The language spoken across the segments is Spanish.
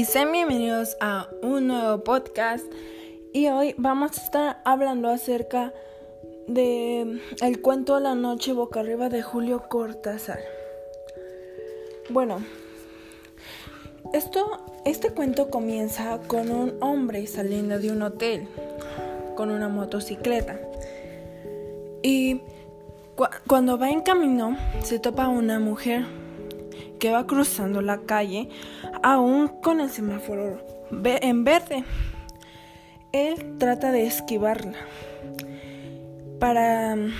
y sean bienvenidos a un nuevo podcast y hoy vamos a estar hablando acerca de el cuento la noche boca arriba de Julio Cortázar. Bueno, esto, este cuento comienza con un hombre saliendo de un hotel con una motocicleta y cuando va en camino se topa una mujer que va cruzando la calle aún con el semáforo en verde. Él trata de esquivarla para mm,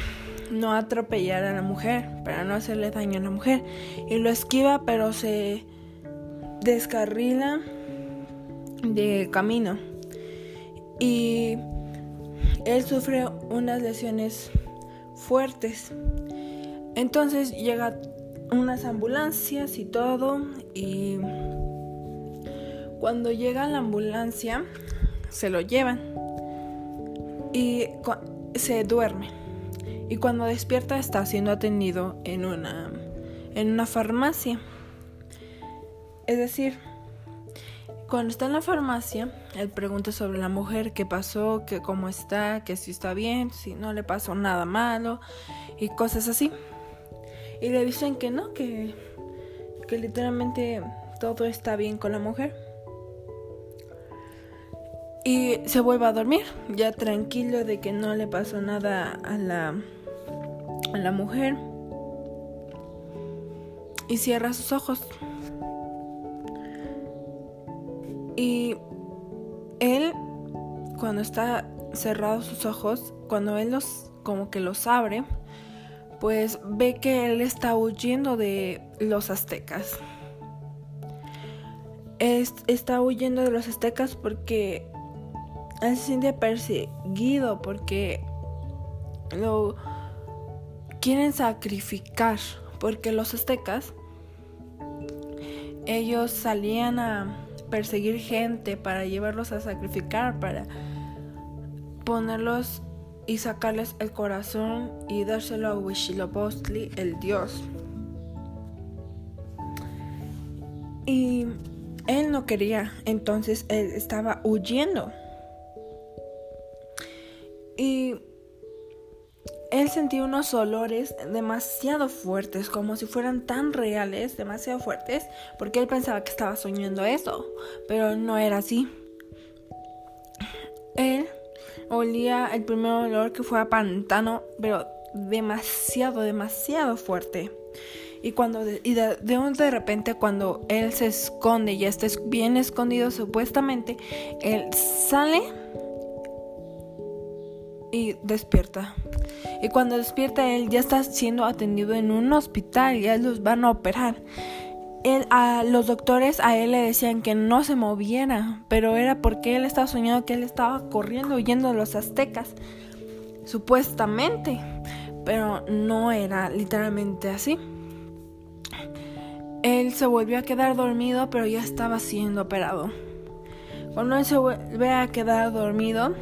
no atropellar a la mujer, para no hacerle daño a la mujer. Y lo esquiva, pero se descarrila de camino. Y él sufre unas lesiones fuertes. Entonces llega unas ambulancias y todo y cuando llega la ambulancia se lo llevan y se duerme y cuando despierta está siendo atendido en una en una farmacia es decir cuando está en la farmacia, él pregunta sobre la mujer, qué pasó, que cómo está, que si está bien, si no le pasó nada malo y cosas así. Y le dicen que no, que, que literalmente todo está bien con la mujer. Y se vuelve a dormir, ya tranquilo de que no le pasó nada a la, a la mujer. Y cierra sus ojos. Y él, cuando está cerrado sus ojos, cuando él los como que los abre, pues ve que él está huyendo de los aztecas. está huyendo de los aztecas porque él se siente perseguido porque lo quieren sacrificar porque los aztecas ellos salían a perseguir gente para llevarlos a sacrificar para ponerlos y sacarles el corazón y dárselo a Huitzilopochtli, el dios. Y él no quería, entonces él estaba huyendo. Y él sentía unos olores demasiado fuertes, como si fueran tan reales, demasiado fuertes, porque él pensaba que estaba soñando eso, pero no era así. Él olía el primer olor que fue a pantano, pero demasiado, demasiado fuerte. Y cuando de, y de, de, repente cuando él se esconde y está bien escondido supuestamente, él sale y despierta. Y cuando despierta él ya está siendo atendido en un hospital, ya los van a operar a los doctores a él le decían que no se moviera, pero era porque él estaba soñando que él estaba corriendo huyendo de los aztecas, supuestamente, pero no era literalmente así. Él se volvió a quedar dormido, pero ya estaba siendo operado. Cuando él se vuelve a quedar dormido,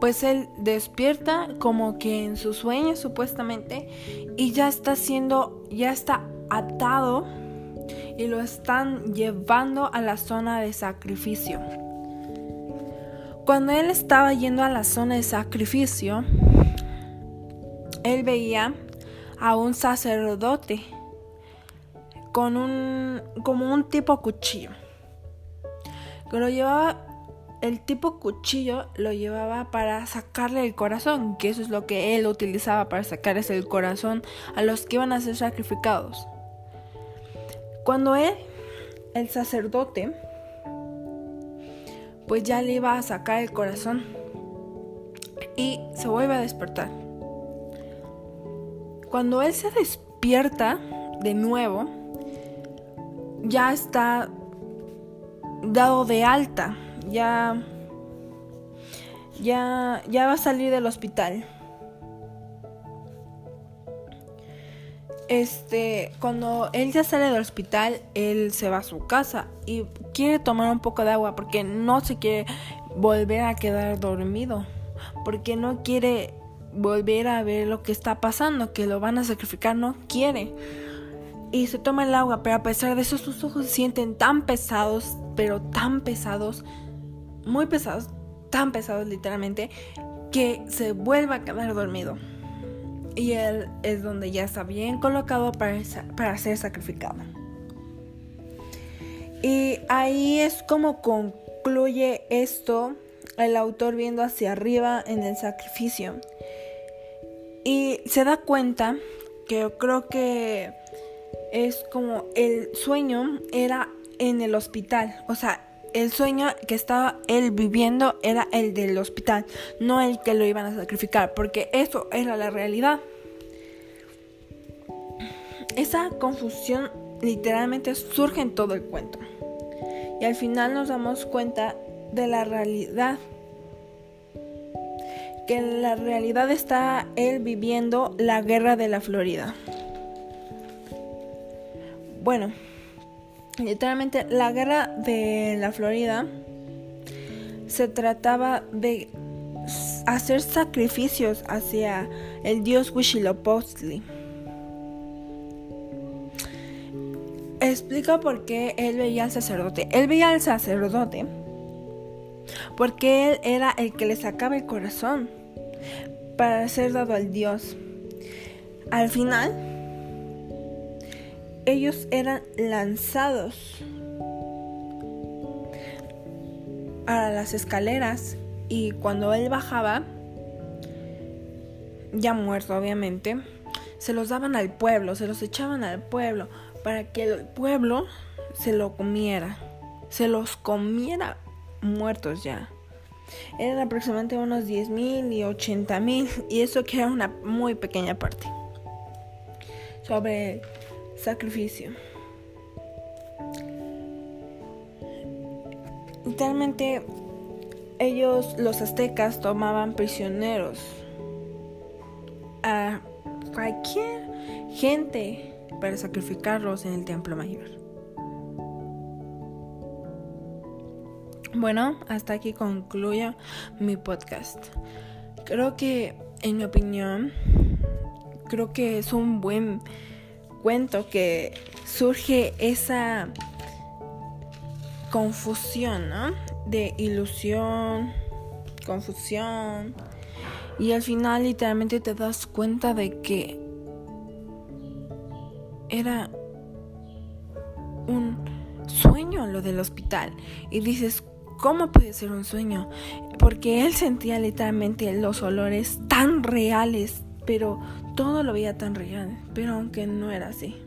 pues él despierta como que en su sueño supuestamente y ya está siendo, ya está atado y lo están llevando a la zona de sacrificio. Cuando él estaba yendo a la zona de sacrificio, él veía a un sacerdote con un como un tipo cuchillo. Que lo llevaba el tipo cuchillo lo llevaba para sacarle el corazón, que eso es lo que él utilizaba para sacarles el corazón a los que iban a ser sacrificados. Cuando él, el sacerdote, pues ya le iba a sacar el corazón y se vuelve a despertar. Cuando él se despierta de nuevo, ya está dado de alta, ya ya ya va a salir del hospital. Este, cuando él ya sale del hospital, él se va a su casa y quiere tomar un poco de agua porque no se quiere volver a quedar dormido, porque no quiere volver a ver lo que está pasando, que lo van a sacrificar, no quiere. y se toma el agua, pero a pesar de eso sus ojos se sienten tan pesados, pero tan pesados, muy pesados, tan pesados literalmente, que se vuelve a quedar dormido. Y él es donde ya está bien colocado para, para ser sacrificado. Y ahí es como concluye esto el autor viendo hacia arriba en el sacrificio. Y se da cuenta que yo creo que es como el sueño era en el hospital. O sea, el sueño que estaba él viviendo era el del hospital, no el que lo iban a sacrificar, porque eso era la realidad. Esa confusión literalmente surge en todo el cuento. Y al final nos damos cuenta de la realidad. Que en la realidad está él viviendo la guerra de la Florida. Bueno, literalmente la guerra de la Florida se trataba de hacer sacrificios hacia el dios Huitzilopochtli. Explica por qué él veía al sacerdote. Él veía al sacerdote porque él era el que le sacaba el corazón para ser dado al Dios. Al final, ellos eran lanzados a las escaleras y cuando él bajaba, ya muerto obviamente, se los daban al pueblo, se los echaban al pueblo para que el pueblo se lo comiera, se los comiera muertos ya. Eran aproximadamente unos 10.000 y 80.000 y eso que era una muy pequeña parte sobre sacrificio. Literalmente ellos, los aztecas, tomaban prisioneros a cualquier gente para sacrificarlos en el templo mayor. Bueno, hasta aquí concluyo mi podcast. Creo que, en mi opinión, creo que es un buen cuento que surge esa confusión, ¿no? De ilusión, confusión. Y al final literalmente te das cuenta de que era un sueño lo del hospital. Y dices, ¿cómo puede ser un sueño? Porque él sentía literalmente los olores tan reales, pero todo lo veía tan real, pero aunque no era así.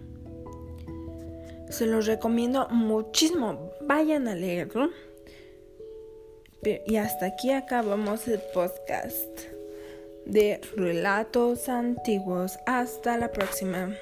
Se los recomiendo muchísimo. Vayan a leerlo. Y hasta aquí acabamos el podcast de relatos antiguos. Hasta la próxima.